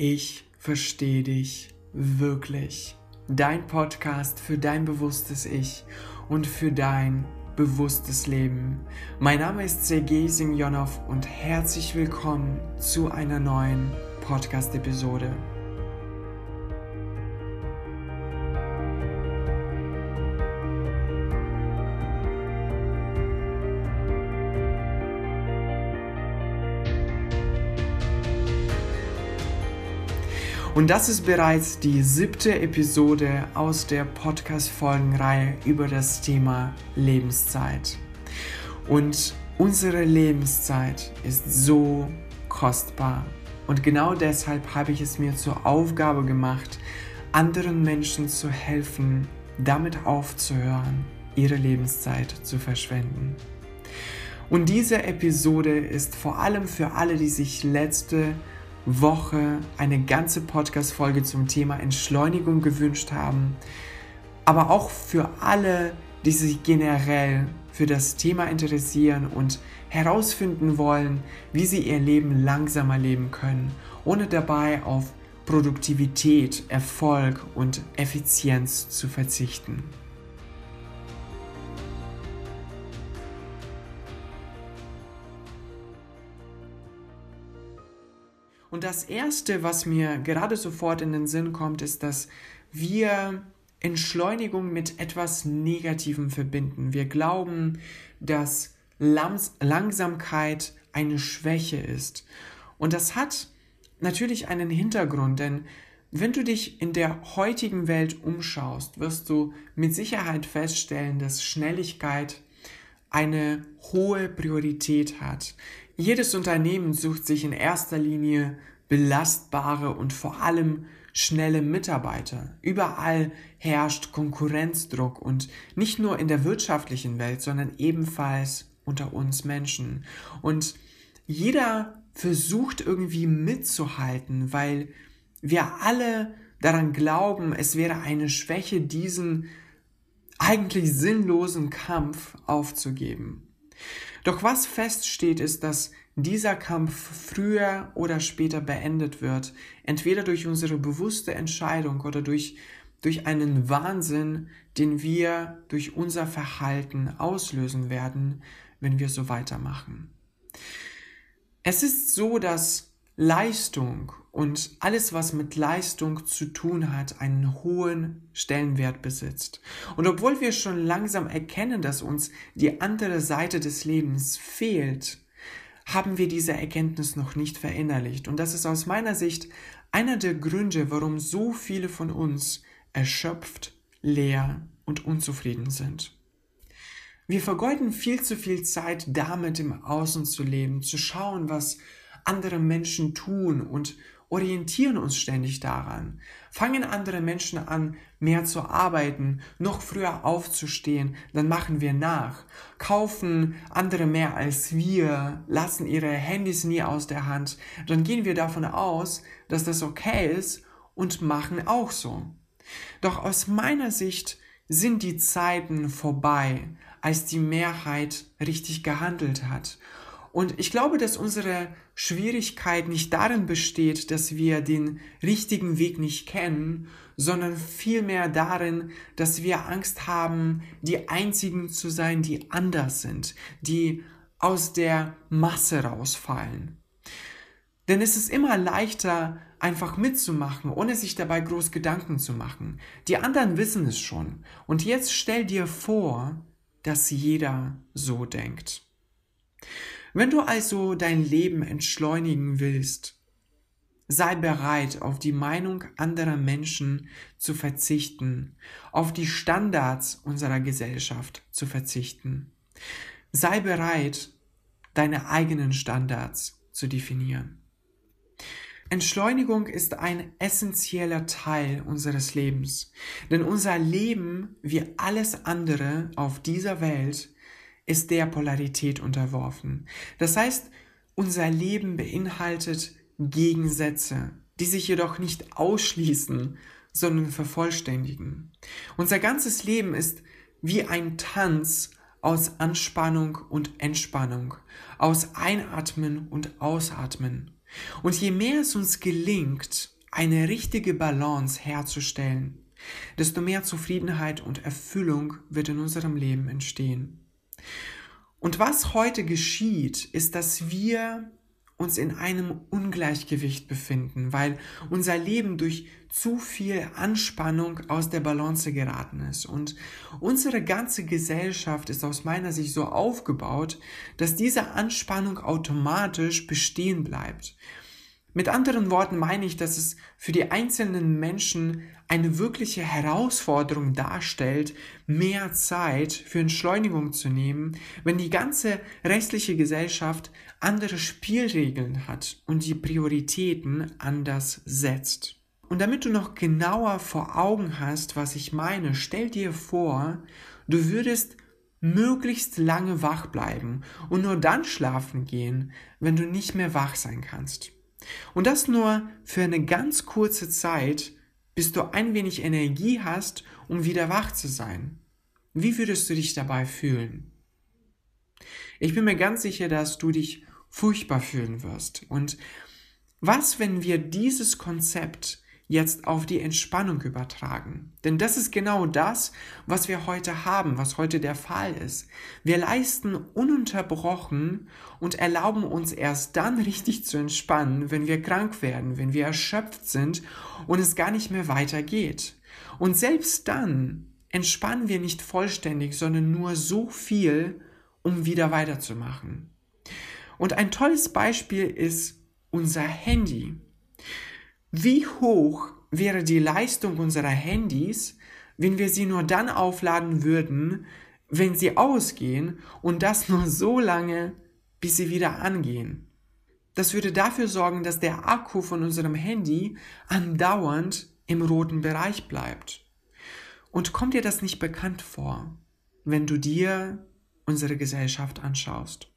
Ich verstehe dich wirklich. Dein Podcast für dein bewusstes Ich und für dein bewusstes Leben. Mein Name ist Sergei Semyonov und herzlich willkommen zu einer neuen Podcast-Episode. Und das ist bereits die siebte Episode aus der Podcast-Folgenreihe über das Thema Lebenszeit. Und unsere Lebenszeit ist so kostbar. Und genau deshalb habe ich es mir zur Aufgabe gemacht, anderen Menschen zu helfen, damit aufzuhören, ihre Lebenszeit zu verschwenden. Und diese Episode ist vor allem für alle, die sich letzte Woche eine ganze Podcast-Folge zum Thema Entschleunigung gewünscht haben, aber auch für alle, die sich generell für das Thema interessieren und herausfinden wollen, wie sie ihr Leben langsamer leben können, ohne dabei auf Produktivität, Erfolg und Effizienz zu verzichten. Und das Erste, was mir gerade sofort in den Sinn kommt, ist, dass wir Entschleunigung mit etwas Negativem verbinden. Wir glauben, dass Lams Langsamkeit eine Schwäche ist. Und das hat natürlich einen Hintergrund, denn wenn du dich in der heutigen Welt umschaust, wirst du mit Sicherheit feststellen, dass Schnelligkeit eine hohe Priorität hat. Jedes Unternehmen sucht sich in erster Linie belastbare und vor allem schnelle Mitarbeiter. Überall herrscht Konkurrenzdruck und nicht nur in der wirtschaftlichen Welt, sondern ebenfalls unter uns Menschen. Und jeder versucht irgendwie mitzuhalten, weil wir alle daran glauben, es wäre eine Schwäche, diesen eigentlich sinnlosen Kampf aufzugeben. Doch was feststeht, ist, dass dieser Kampf früher oder später beendet wird, entweder durch unsere bewusste Entscheidung oder durch, durch einen Wahnsinn, den wir durch unser Verhalten auslösen werden, wenn wir so weitermachen. Es ist so, dass Leistung und alles, was mit Leistung zu tun hat, einen hohen Stellenwert besitzt. Und obwohl wir schon langsam erkennen, dass uns die andere Seite des Lebens fehlt, haben wir diese Erkenntnis noch nicht verinnerlicht. Und das ist aus meiner Sicht einer der Gründe, warum so viele von uns erschöpft, leer und unzufrieden sind. Wir vergeuden viel zu viel Zeit damit, im Außen zu leben, zu schauen, was andere Menschen tun und orientieren uns ständig daran. Fangen andere Menschen an, mehr zu arbeiten, noch früher aufzustehen, dann machen wir nach. Kaufen andere mehr als wir, lassen ihre Handys nie aus der Hand, dann gehen wir davon aus, dass das okay ist und machen auch so. Doch aus meiner Sicht sind die Zeiten vorbei, als die Mehrheit richtig gehandelt hat und ich glaube, dass unsere Schwierigkeit nicht darin besteht, dass wir den richtigen Weg nicht kennen, sondern vielmehr darin, dass wir Angst haben, die Einzigen zu sein, die anders sind, die aus der Masse rausfallen. Denn es ist immer leichter, einfach mitzumachen, ohne sich dabei groß Gedanken zu machen. Die anderen wissen es schon. Und jetzt stell dir vor, dass jeder so denkt. Wenn du also dein Leben entschleunigen willst, sei bereit, auf die Meinung anderer Menschen zu verzichten, auf die Standards unserer Gesellschaft zu verzichten. Sei bereit, deine eigenen Standards zu definieren. Entschleunigung ist ein essentieller Teil unseres Lebens, denn unser Leben, wie alles andere auf dieser Welt, ist der Polarität unterworfen. Das heißt, unser Leben beinhaltet Gegensätze, die sich jedoch nicht ausschließen, sondern vervollständigen. Unser ganzes Leben ist wie ein Tanz aus Anspannung und Entspannung, aus Einatmen und Ausatmen. Und je mehr es uns gelingt, eine richtige Balance herzustellen, desto mehr Zufriedenheit und Erfüllung wird in unserem Leben entstehen. Und was heute geschieht, ist, dass wir uns in einem Ungleichgewicht befinden, weil unser Leben durch zu viel Anspannung aus der Balance geraten ist. Und unsere ganze Gesellschaft ist aus meiner Sicht so aufgebaut, dass diese Anspannung automatisch bestehen bleibt. Mit anderen Worten meine ich, dass es für die einzelnen Menschen eine wirkliche Herausforderung darstellt, mehr Zeit für Entschleunigung zu nehmen, wenn die ganze restliche Gesellschaft andere Spielregeln hat und die Prioritäten anders setzt. Und damit du noch genauer vor Augen hast, was ich meine, stell dir vor, du würdest möglichst lange wach bleiben und nur dann schlafen gehen, wenn du nicht mehr wach sein kannst. Und das nur für eine ganz kurze Zeit, bis du ein wenig Energie hast, um wieder wach zu sein. Wie würdest du dich dabei fühlen? Ich bin mir ganz sicher, dass du dich furchtbar fühlen wirst. Und was, wenn wir dieses Konzept jetzt auf die Entspannung übertragen. Denn das ist genau das, was wir heute haben, was heute der Fall ist. Wir leisten ununterbrochen und erlauben uns erst dann richtig zu entspannen, wenn wir krank werden, wenn wir erschöpft sind und es gar nicht mehr weitergeht. Und selbst dann entspannen wir nicht vollständig, sondern nur so viel, um wieder weiterzumachen. Und ein tolles Beispiel ist unser Handy. Wie hoch wäre die Leistung unserer Handys, wenn wir sie nur dann aufladen würden, wenn sie ausgehen und das nur so lange, bis sie wieder angehen? Das würde dafür sorgen, dass der Akku von unserem Handy andauernd im roten Bereich bleibt. Und kommt dir das nicht bekannt vor, wenn du dir unsere Gesellschaft anschaust?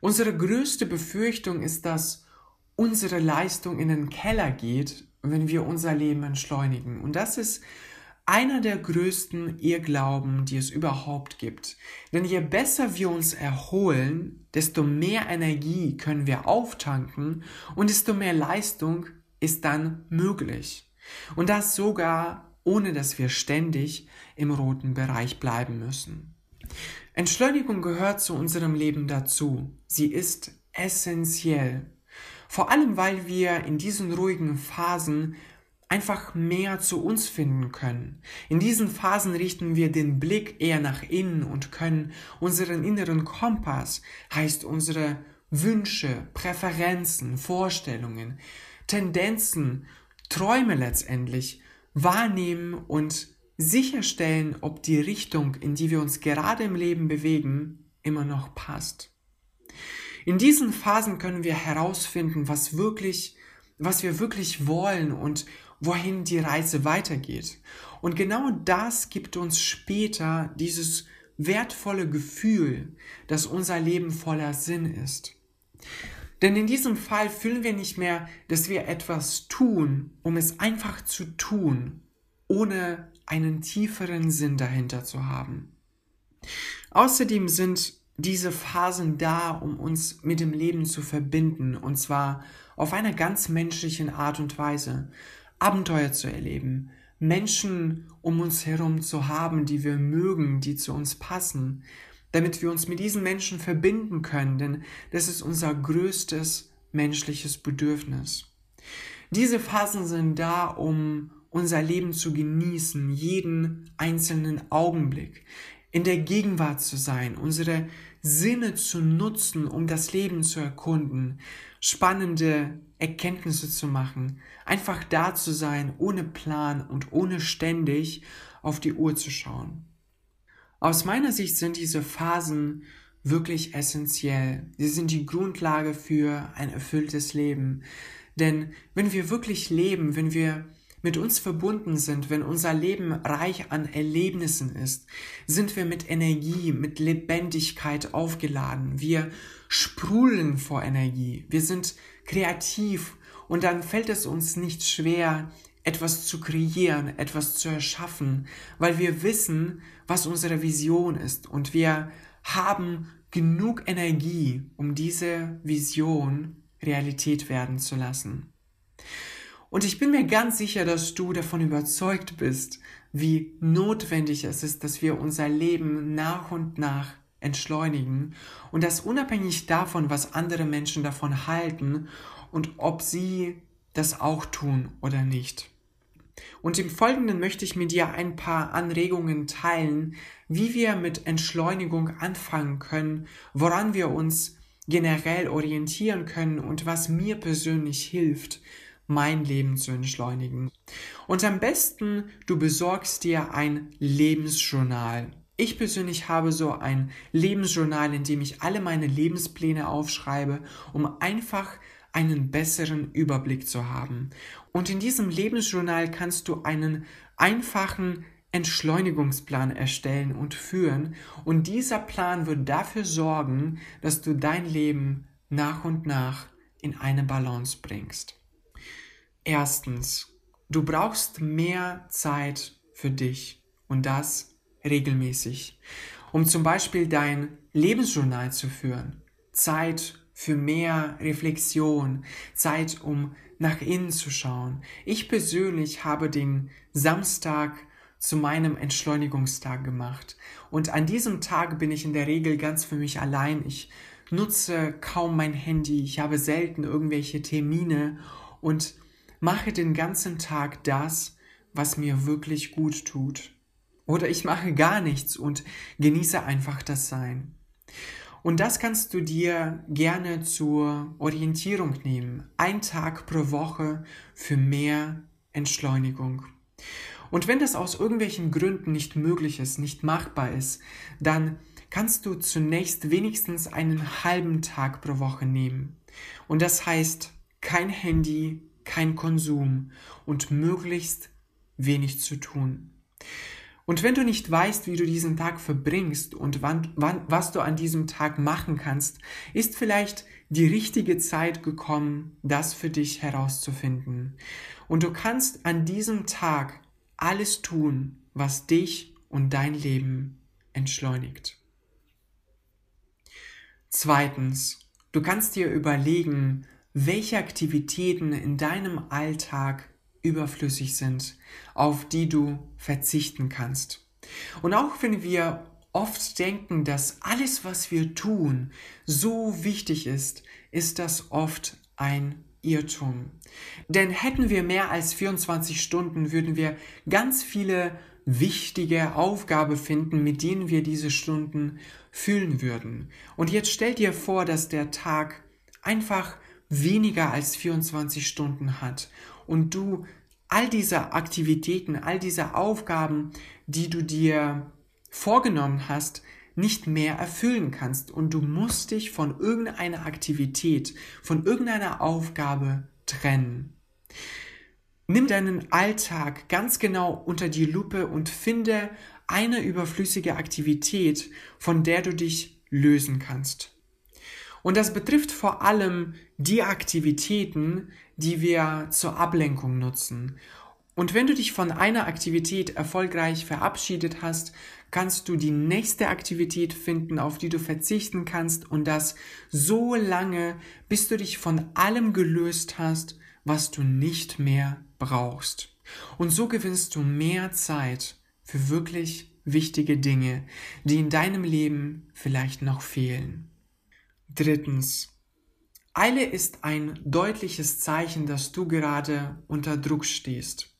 Unsere größte Befürchtung ist, dass unsere Leistung in den Keller geht, wenn wir unser Leben entschleunigen. Und das ist einer der größten Irrglauben, die es überhaupt gibt. Denn je besser wir uns erholen, desto mehr Energie können wir auftanken und desto mehr Leistung ist dann möglich. Und das sogar ohne dass wir ständig im roten Bereich bleiben müssen. Entschleunigung gehört zu unserem Leben dazu. Sie ist essentiell. Vor allem, weil wir in diesen ruhigen Phasen einfach mehr zu uns finden können. In diesen Phasen richten wir den Blick eher nach innen und können unseren inneren Kompass, heißt unsere Wünsche, Präferenzen, Vorstellungen, Tendenzen, Träume letztendlich wahrnehmen und sicherstellen, ob die Richtung, in die wir uns gerade im Leben bewegen, immer noch passt. In diesen Phasen können wir herausfinden, was wirklich, was wir wirklich wollen und wohin die Reise weitergeht. Und genau das gibt uns später dieses wertvolle Gefühl, dass unser Leben voller Sinn ist. Denn in diesem Fall fühlen wir nicht mehr, dass wir etwas tun, um es einfach zu tun, ohne einen tieferen Sinn dahinter zu haben. Außerdem sind diese Phasen da, um uns mit dem Leben zu verbinden, und zwar auf einer ganz menschlichen Art und Weise. Abenteuer zu erleben, Menschen um uns herum zu haben, die wir mögen, die zu uns passen, damit wir uns mit diesen Menschen verbinden können, denn das ist unser größtes menschliches Bedürfnis. Diese Phasen sind da, um unser Leben zu genießen, jeden einzelnen Augenblick, in der Gegenwart zu sein, unsere Sinne zu nutzen, um das Leben zu erkunden, spannende Erkenntnisse zu machen, einfach da zu sein, ohne Plan und ohne ständig auf die Uhr zu schauen. Aus meiner Sicht sind diese Phasen wirklich essentiell. Sie sind die Grundlage für ein erfülltes Leben. Denn wenn wir wirklich leben, wenn wir mit uns verbunden sind, wenn unser Leben reich an Erlebnissen ist, sind wir mit Energie, mit Lebendigkeit aufgeladen. Wir sprudeln vor Energie. Wir sind kreativ und dann fällt es uns nicht schwer, etwas zu kreieren, etwas zu erschaffen, weil wir wissen, was unsere Vision ist und wir haben genug Energie, um diese Vision Realität werden zu lassen. Und ich bin mir ganz sicher, dass du davon überzeugt bist, wie notwendig es ist, dass wir unser Leben nach und nach entschleunigen und das unabhängig davon, was andere Menschen davon halten und ob sie das auch tun oder nicht. Und im Folgenden möchte ich mit dir ein paar Anregungen teilen, wie wir mit Entschleunigung anfangen können, woran wir uns generell orientieren können und was mir persönlich hilft, mein Leben zu entschleunigen. Und am besten, du besorgst dir ein Lebensjournal. Ich persönlich habe so ein Lebensjournal, in dem ich alle meine Lebenspläne aufschreibe, um einfach einen besseren Überblick zu haben. Und in diesem Lebensjournal kannst du einen einfachen Entschleunigungsplan erstellen und führen. Und dieser Plan wird dafür sorgen, dass du dein Leben nach und nach in eine Balance bringst. Erstens, du brauchst mehr Zeit für dich und das regelmäßig, um zum Beispiel dein Lebensjournal zu führen. Zeit für mehr Reflexion, Zeit, um nach innen zu schauen. Ich persönlich habe den Samstag zu meinem Entschleunigungstag gemacht. Und an diesem Tag bin ich in der Regel ganz für mich allein. Ich nutze kaum mein Handy, ich habe selten irgendwelche Termine und mache den ganzen Tag das, was mir wirklich gut tut. Oder ich mache gar nichts und genieße einfach das Sein. Und das kannst du dir gerne zur Orientierung nehmen. Ein Tag pro Woche für mehr Entschleunigung. Und wenn das aus irgendwelchen Gründen nicht möglich ist, nicht machbar ist, dann kannst du zunächst wenigstens einen halben Tag pro Woche nehmen. Und das heißt kein Handy, kein Konsum und möglichst wenig zu tun. Und wenn du nicht weißt, wie du diesen Tag verbringst und wann, wann, was du an diesem Tag machen kannst, ist vielleicht die richtige Zeit gekommen, das für dich herauszufinden. Und du kannst an diesem Tag alles tun, was dich und dein Leben entschleunigt. Zweitens, du kannst dir überlegen, welche Aktivitäten in deinem Alltag überflüssig sind, auf die du verzichten kannst. Und auch wenn wir oft denken, dass alles, was wir tun, so wichtig ist, ist das oft ein Irrtum. Denn hätten wir mehr als 24 Stunden, würden wir ganz viele wichtige Aufgaben finden, mit denen wir diese Stunden füllen würden. Und jetzt stell dir vor, dass der Tag einfach weniger als 24 Stunden hat und du all diese Aktivitäten, all diese Aufgaben, die du dir vorgenommen hast, nicht mehr erfüllen kannst und du musst dich von irgendeiner Aktivität, von irgendeiner Aufgabe trennen. Nimm deinen Alltag ganz genau unter die Lupe und finde eine überflüssige Aktivität, von der du dich lösen kannst. Und das betrifft vor allem die Aktivitäten, die wir zur Ablenkung nutzen. Und wenn du dich von einer Aktivität erfolgreich verabschiedet hast, kannst du die nächste Aktivität finden, auf die du verzichten kannst und das so lange, bis du dich von allem gelöst hast, was du nicht mehr brauchst. Und so gewinnst du mehr Zeit für wirklich wichtige Dinge, die in deinem Leben vielleicht noch fehlen. Drittens. Eile ist ein deutliches Zeichen, dass du gerade unter Druck stehst.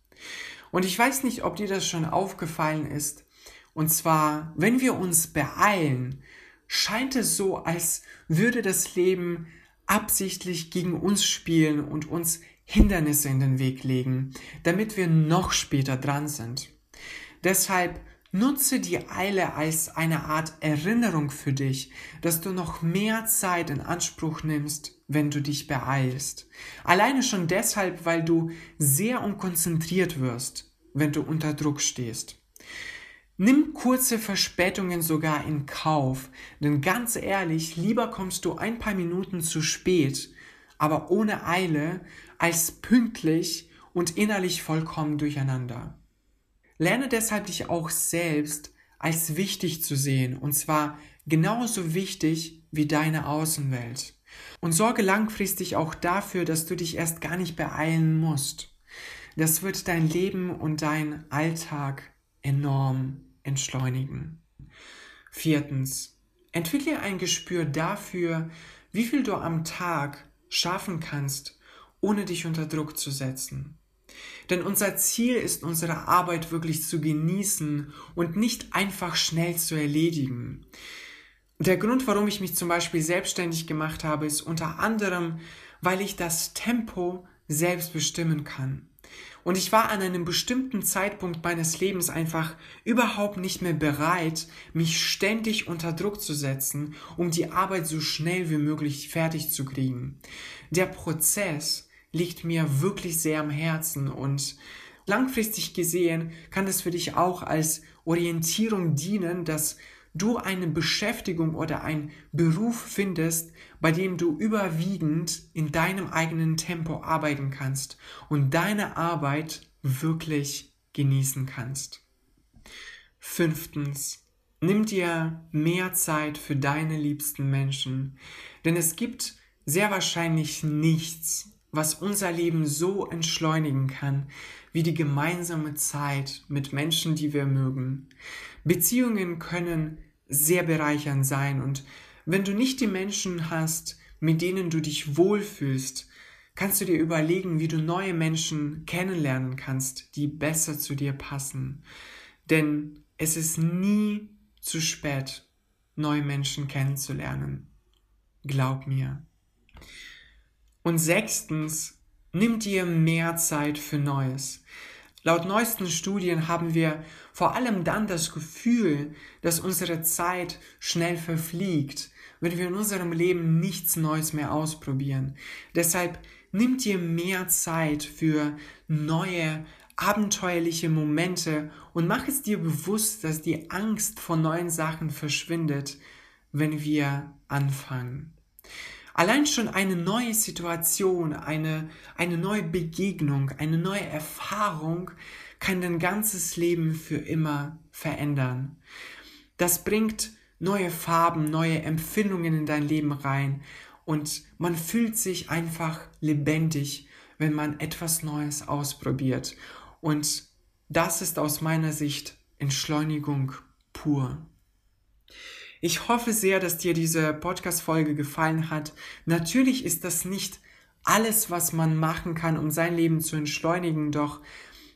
Und ich weiß nicht, ob dir das schon aufgefallen ist. Und zwar, wenn wir uns beeilen, scheint es so, als würde das Leben absichtlich gegen uns spielen und uns Hindernisse in den Weg legen, damit wir noch später dran sind. Deshalb nutze die Eile als eine Art Erinnerung für dich, dass du noch mehr Zeit in Anspruch nimmst, wenn du dich beeilst. Alleine schon deshalb, weil du sehr unkonzentriert wirst, wenn du unter Druck stehst. Nimm kurze Verspätungen sogar in Kauf, denn ganz ehrlich, lieber kommst du ein paar Minuten zu spät, aber ohne Eile, als pünktlich und innerlich vollkommen durcheinander. Lerne deshalb dich auch selbst als wichtig zu sehen, und zwar genauso wichtig wie deine Außenwelt. Und sorge langfristig auch dafür, dass du dich erst gar nicht beeilen musst. Das wird dein Leben und dein Alltag enorm entschleunigen. Viertens, entwickle ein Gespür dafür, wie viel du am Tag schaffen kannst, ohne dich unter Druck zu setzen. Denn unser Ziel ist, unsere Arbeit wirklich zu genießen und nicht einfach schnell zu erledigen. Der Grund, warum ich mich zum Beispiel selbstständig gemacht habe, ist unter anderem, weil ich das Tempo selbst bestimmen kann. Und ich war an einem bestimmten Zeitpunkt meines Lebens einfach überhaupt nicht mehr bereit, mich ständig unter Druck zu setzen, um die Arbeit so schnell wie möglich fertig zu kriegen. Der Prozess liegt mir wirklich sehr am Herzen und langfristig gesehen kann es für dich auch als Orientierung dienen, dass du eine Beschäftigung oder einen Beruf findest, bei dem du überwiegend in deinem eigenen Tempo arbeiten kannst und deine Arbeit wirklich genießen kannst. Fünftens, nimm dir mehr Zeit für deine liebsten Menschen, denn es gibt sehr wahrscheinlich nichts, was unser Leben so entschleunigen kann, wie die gemeinsame Zeit mit Menschen, die wir mögen. Beziehungen können sehr bereichernd sein und wenn du nicht die Menschen hast, mit denen du dich wohlfühlst, kannst du dir überlegen, wie du neue Menschen kennenlernen kannst, die besser zu dir passen. Denn es ist nie zu spät, neue Menschen kennenzulernen. Glaub mir. Und sechstens, nimm dir mehr Zeit für Neues. Laut neuesten Studien haben wir vor allem dann das Gefühl, dass unsere Zeit schnell verfliegt, wenn wir in unserem Leben nichts Neues mehr ausprobieren. Deshalb nimm dir mehr Zeit für neue, abenteuerliche Momente und mach es dir bewusst, dass die Angst vor neuen Sachen verschwindet, wenn wir anfangen. Allein schon eine neue Situation, eine, eine neue Begegnung, eine neue Erfahrung kann dein ganzes Leben für immer verändern. Das bringt neue Farben, neue Empfindungen in dein Leben rein und man fühlt sich einfach lebendig, wenn man etwas Neues ausprobiert. Und das ist aus meiner Sicht Entschleunigung pur. Ich hoffe sehr, dass dir diese Podcast-Folge gefallen hat. Natürlich ist das nicht alles, was man machen kann, um sein Leben zu entschleunigen, doch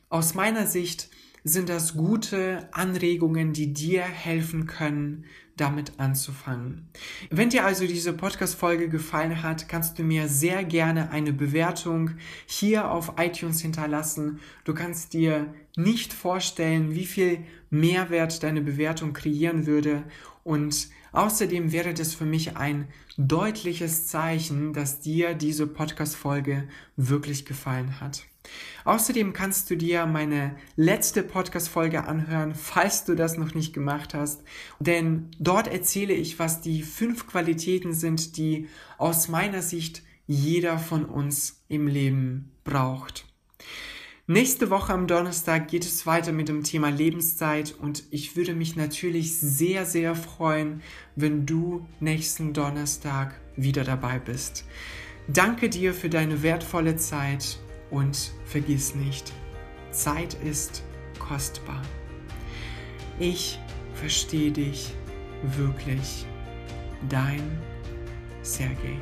aus meiner Sicht sind das gute Anregungen, die dir helfen können, damit anzufangen. Wenn dir also diese Podcast-Folge gefallen hat, kannst du mir sehr gerne eine Bewertung hier auf iTunes hinterlassen. Du kannst dir nicht vorstellen, wie viel Mehrwert deine Bewertung kreieren würde und außerdem wäre das für mich ein deutliches Zeichen, dass dir diese Podcast-Folge wirklich gefallen hat. Außerdem kannst du dir meine letzte Podcast-Folge anhören, falls du das noch nicht gemacht hast, denn dort erzähle ich, was die fünf Qualitäten sind, die aus meiner Sicht jeder von uns im Leben braucht. Nächste Woche am Donnerstag geht es weiter mit dem Thema Lebenszeit und ich würde mich natürlich sehr, sehr freuen, wenn du nächsten Donnerstag wieder dabei bist. Danke dir für deine wertvolle Zeit und vergiss nicht, Zeit ist kostbar. Ich verstehe dich wirklich. Dein Sergei.